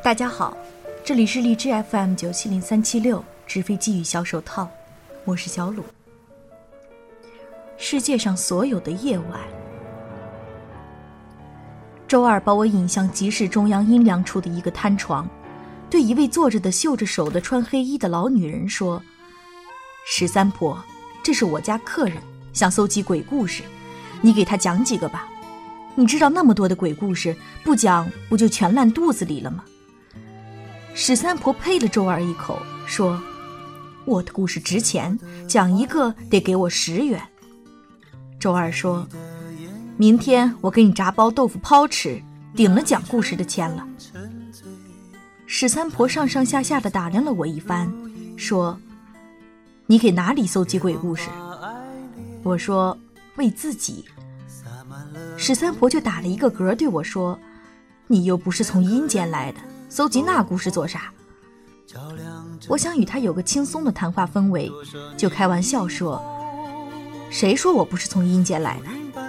大家好，这里是荔枝 FM 九七零三七六直飞机与小手套，我是小鲁。世界上所有的夜晚，周二把我引向集市中央阴凉处的一个摊床，对一位坐着的绣着手的穿黑衣的老女人说：“十三婆，这是我家客人，想搜集鬼故事，你给他讲几个吧。你知道那么多的鬼故事，不讲不就全烂肚子里了吗？”史三婆呸了周二一口，说：“我的故事值钱，讲一个得给我十元。”周二说：“明天我给你炸包豆腐泡吃，顶了讲故事的钱了。”史三婆上上下下的打量了我一番，说：“你给哪里搜集鬼故事？”我说：“为自己。”史三婆就打了一个嗝，对我说：“你又不是从阴间来的。”搜集那故事做啥？我想与他有个轻松的谈话氛围，就开玩笑说：“谁说我不是从阴间来的？”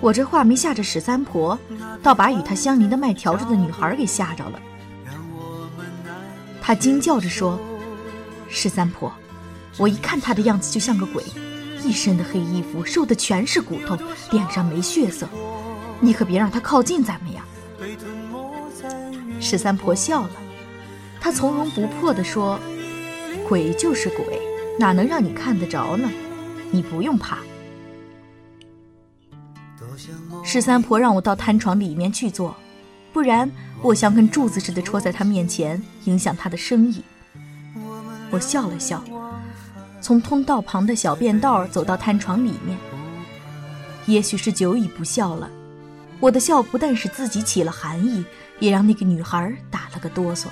我这话没吓着史三婆，倒把与她相邻的卖笤帚的女孩给吓着了。她惊叫着说：“史三婆，我一看她的样子就像个鬼，一身的黑衣服，瘦的全是骨头，脸上没血色，你可别让她靠近咱们呀。”十三婆笑了，她从容不迫地说：“鬼就是鬼，哪能让你看得着呢？你不用怕。”十三婆让我到摊床里面去坐，不然我像根柱子似的戳在她面前，影响她的生意。我笑了笑，从通道旁的小便道走到摊床里面。也许是久已不笑了，我的笑不但使自己起了寒意。也让那个女孩打了个哆嗦。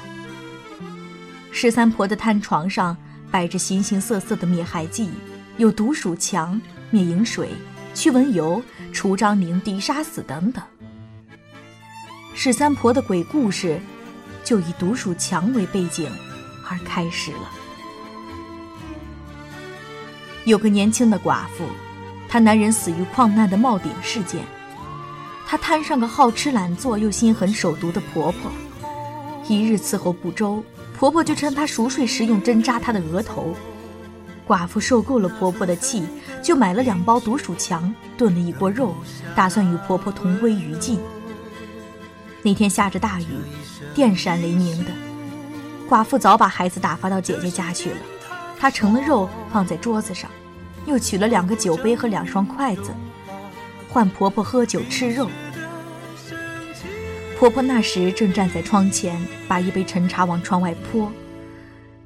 十三婆的摊床上摆着形形色色的灭害剂，有毒鼠强、灭蝇水、驱蚊油、除蟑灵、敌杀死等等。十三婆的鬼故事就以毒鼠强为背景而开始了。有个年轻的寡妇，她男人死于矿难的冒顶事件。她摊上个好吃懒做又心狠手毒的婆婆，一日伺候不周，婆婆就趁她熟睡时用针扎她的额头。寡妇受够了婆婆的气，就买了两包毒鼠强，炖了一锅肉，打算与婆婆同归于尽。那天下着大雨，电闪雷鸣的，寡妇早把孩子打发到姐姐家去了。她盛了肉放在桌子上，又取了两个酒杯和两双筷子。换婆婆喝酒吃肉。婆婆那时正站在窗前，把一杯陈茶往窗外泼。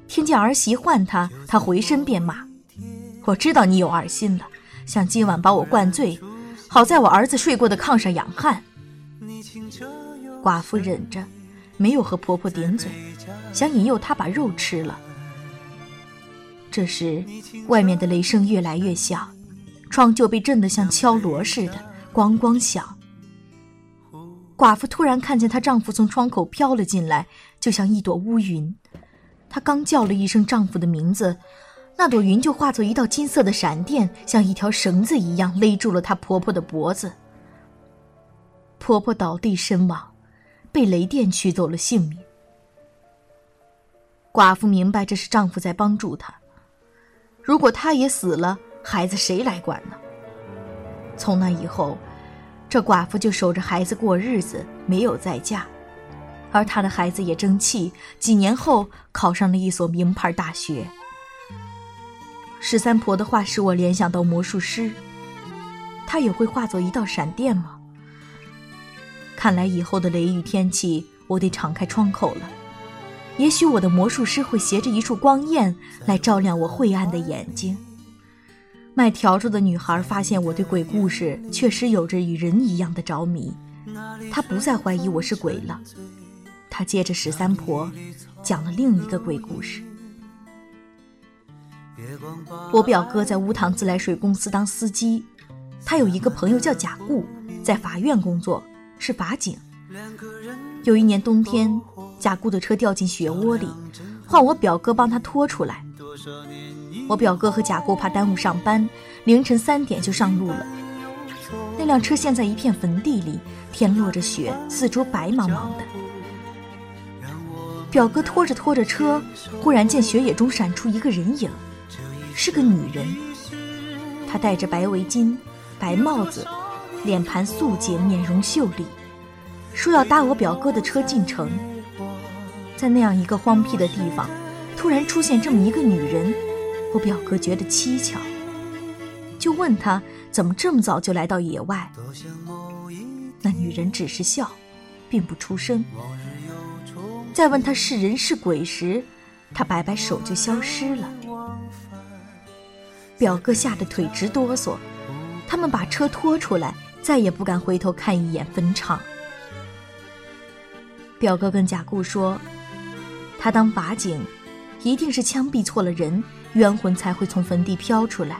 听见儿媳唤她，她回身便骂：“我知道你有二心了，想今晚把我灌醉，好在我儿子睡过的炕上养汗。”寡妇忍着，没有和婆婆顶嘴，想引诱她把肉吃了。这时，外面的雷声越来越响。窗就被震得像敲锣似的，咣咣响。寡妇突然看见她丈夫从窗口飘了进来，就像一朵乌云。她刚叫了一声丈夫的名字，那朵云就化作一道金色的闪电，像一条绳子一样勒住了她婆婆的脖子。婆婆倒地身亡，被雷电取走了性命。寡妇明白这是丈夫在帮助她，如果她也死了。孩子谁来管呢？从那以后，这寡妇就守着孩子过日子，没有再嫁。而她的孩子也争气，几年后考上了一所名牌大学。十三婆的话使我联想到魔术师，他也会化作一道闪电吗？看来以后的雷雨天气，我得敞开窗口了。也许我的魔术师会携着一束光焰来照亮我晦暗的眼睛。卖笤帚的女孩发现我对鬼故事确实有着与人一样的着迷，她不再怀疑我是鬼了。她接着十三婆讲了另一个鬼故事。我表哥在乌塘自来水公司当司机，他有一个朋友叫贾固，在法院工作，是法警。有一年冬天，贾固的车掉进雪窝里，换我表哥帮他拖出来。我表哥和贾固怕耽误上班，凌晨三点就上路了。那辆车陷在一片坟地里，天落着雪，四周白茫茫的。表哥拖着拖着车，忽然见雪野中闪出一个人影，是个女人。她戴着白围巾、白帽子，脸盘素洁，面容秀丽，说要搭我表哥的车进城。在那样一个荒僻的地方，突然出现这么一个女人，我表哥觉得蹊跷，就问他怎么这么早就来到野外。那女人只是笑，并不出声。再问他是人是鬼时，他摆摆手就消失了。表哥吓得腿直哆嗦，他们把车拖出来，再也不敢回头看一眼坟场。表哥跟贾固说。他当法警，一定是枪毙错了人，冤魂才会从坟地飘出来。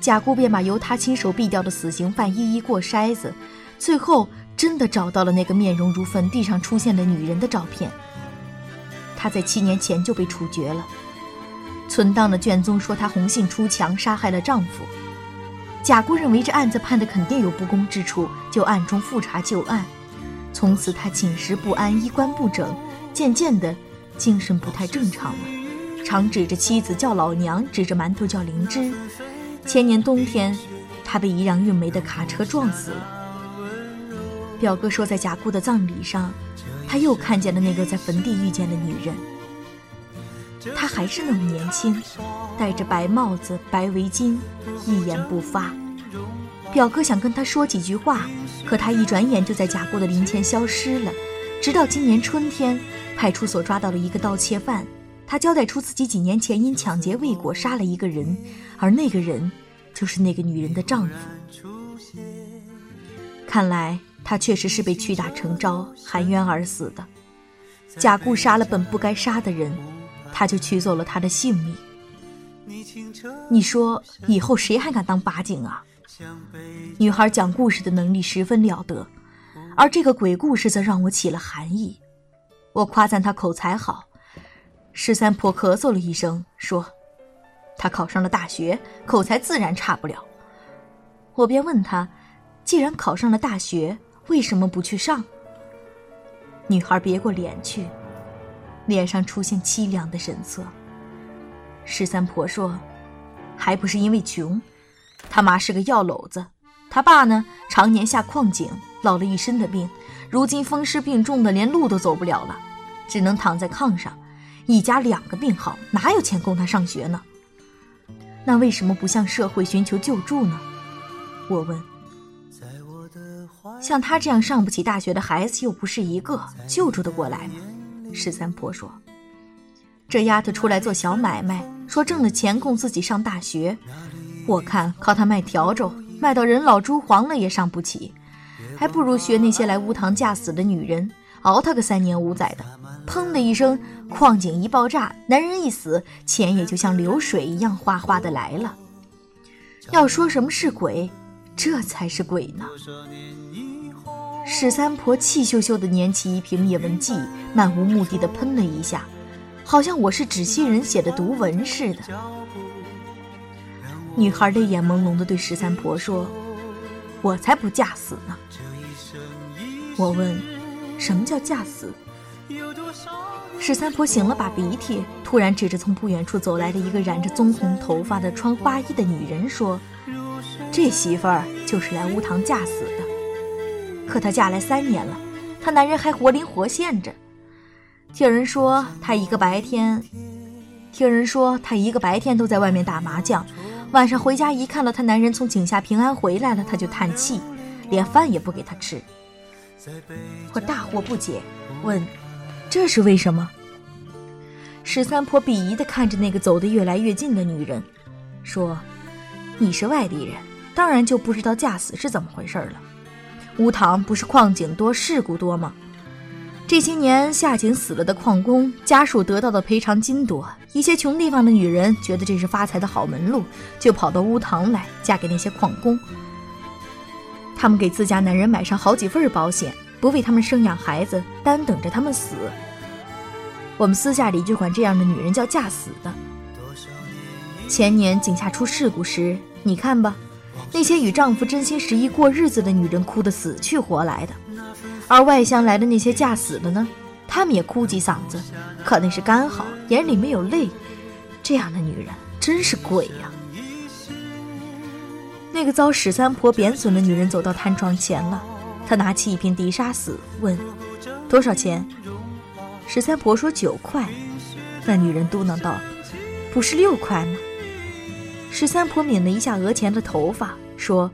贾姑便把由他亲手毙掉的死刑犯一一过筛子，最后真的找到了那个面容如坟地上出现的女人的照片。她在七年前就被处决了。存档的卷宗说她红杏出墙，杀害了丈夫。贾姑认为这案子判的肯定有不公之处，就暗中复查旧案。从此她寝食不安，衣冠不整，渐渐的。精神不太正常了，常指着妻子叫老娘，指着馒头叫灵芝。前年冬天，他被一辆运煤的卡车撞死了。表哥说，在贾固的葬礼上，他又看见了那个在坟地遇见的女人。她还是那么年轻，戴着白帽子、白围巾，一言不发。表哥想跟他说几句话，可他一转眼就在贾固的灵前消失了。直到今年春天。派出所抓到了一个盗窃犯，他交代出自己几年前因抢劫未果杀了一个人，而那个人就是那个女人的丈夫。看来他确实是被屈打成招、含冤而死的。贾故杀了本不该杀的人，他就取走了他的性命。你说以后谁还敢当法警啊？女孩讲故事的能力十分了得，而这个鬼故事则让我起了寒意。我夸赞他口才好，十三婆咳嗽了一声，说：“他考上了大学，口才自然差不了。”我便问他：“既然考上了大学，为什么不去上？”女孩别过脸去，脸上出现凄凉的神色。十三婆说：“还不是因为穷，他妈是个药篓子，他爸呢，常年下矿井，落了一身的病，如今风湿病重的连路都走不了了。”只能躺在炕上，一家两个病号，哪有钱供他上学呢？那为什么不向社会寻求救助呢？我问。像他这样上不起大学的孩子又不是一个，救助得过来吗？十三婆说。这丫头出来做小买卖，说挣了钱供自己上大学，我看靠她卖笤帚，卖到人老珠黄了也上不起，还不如学那些来乌堂嫁死的女人，熬他个三年五载的。砰的一声，矿井一爆炸，男人一死，钱也就像流水一样哗哗的来了。要说什么是鬼，这才是鬼呢。史三婆气咻咻地捻起一瓶灭蚊剂，漫无目的地喷了一下，好像我是纸西人写的毒文似的。女孩泪眼朦胧地对十三婆说：“我才不嫁死呢。”我问：“什么叫嫁死？”十三婆擤了把鼻涕，突然指着从不远处走来的一个染着棕红头发的穿花衣的女人说：“这媳妇儿就是来乌堂嫁死的。可她嫁来三年了，她男人还活灵活现着。听人说她一个白天，听人说她一个白天都在外面打麻将，晚上回家一看到她男人从井下平安回来了，她就叹气，连饭也不给她吃。我大惑不解，问。”这是为什么？十三婆鄙夷地看着那个走得越来越近的女人，说：“你是外地人，当然就不知道嫁死是怎么回事了。乌塘不是矿井多、事故多吗？这些年下井死了的矿工家属得到的赔偿金多，一些穷地方的女人觉得这是发财的好门路，就跑到乌塘来嫁给那些矿工。他们给自家男人买上好几份保险。”不为他们生养孩子，单等着他们死。我们私下里就管这样的女人叫嫁死的。前年井下出事故时，你看吧，那些与丈夫真心实意过日子的女人哭得死去活来的，而外乡来的那些嫁死的呢，他们也哭几嗓子，可那是干嚎，眼里没有泪。这样的女人真是鬼呀！那个遭史三婆贬损的女人走到摊床前了，她拿起一瓶迪沙死，问：“多少钱？”史三婆说：“九块。”那女人嘟囔道：“不是六块吗？”史三婆抿了一下额前的头发，说：“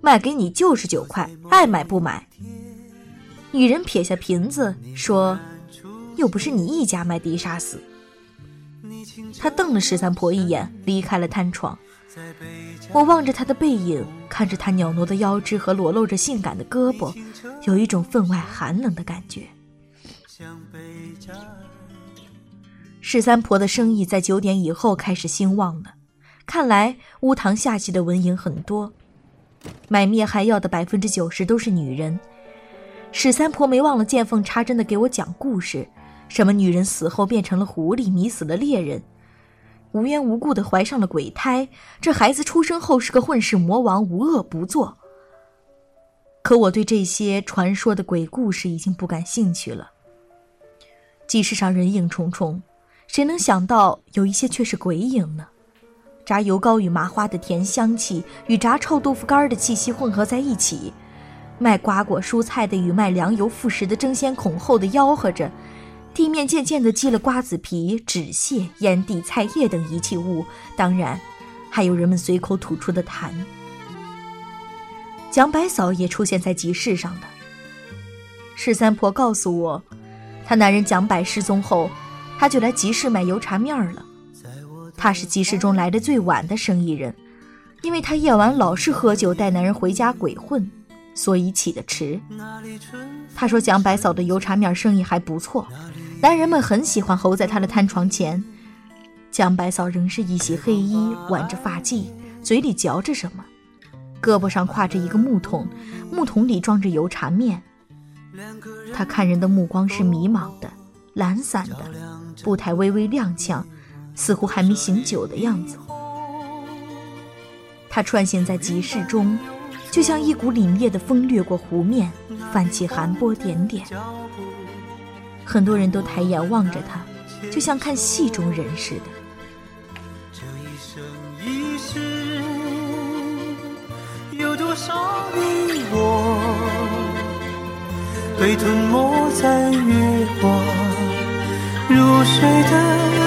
卖给你就是九块，爱买不买。”女人撇下瓶子说：“又不是你一家卖迪沙死。”他瞪了十三婆一眼，离开了摊床。我望着他的背影，看着他袅娜的腰肢和裸露着性感的胳膊，有一种分外寒冷的感觉。十三婆的生意在九点以后开始兴旺了，看来乌堂下棋的文营很多，买灭害药的百分之九十都是女人。史三婆没忘了见缝插针的给我讲故事，什么女人死后变成了狐狸，迷死了猎人，无缘无故的怀上了鬼胎，这孩子出生后是个混世魔王，无恶不作。可我对这些传说的鬼故事已经不感兴趣了。集市上人影重重，谁能想到有一些却是鬼影呢？炸油糕与麻花的甜香气与炸臭豆腐干的气息混合在一起。卖瓜果蔬菜的与卖粮油副食的争先恐后的吆喝着，地面渐渐地积了瓜子皮、纸屑、烟蒂、菜叶等遗弃物，当然，还有人们随口吐出的痰。蒋百嫂也出现在集市上的。十三婆告诉我，她男人蒋百失踪后，她就来集市买油茶面了。她是集市中来的最晚的生意人，因为她夜晚老是喝酒带男人回家鬼混。所以起得迟。她说蒋百嫂的油茶面生意还不错，男人们很喜欢候在她的摊床前。江百嫂仍是一袭黑衣，挽着发髻，嘴里嚼着什么，胳膊上挎着一个木桶，木桶里装着油茶面。他看人的目光是迷茫的、懒散的，步态微微踉跄，似乎还没醒酒的样子。他穿行在集市中。就像一股凛冽的风掠过湖面，泛起寒波点点。很多人都抬眼望着他，就像看戏中人似的。这一生一世，有多少你我被吞没在月光如水的。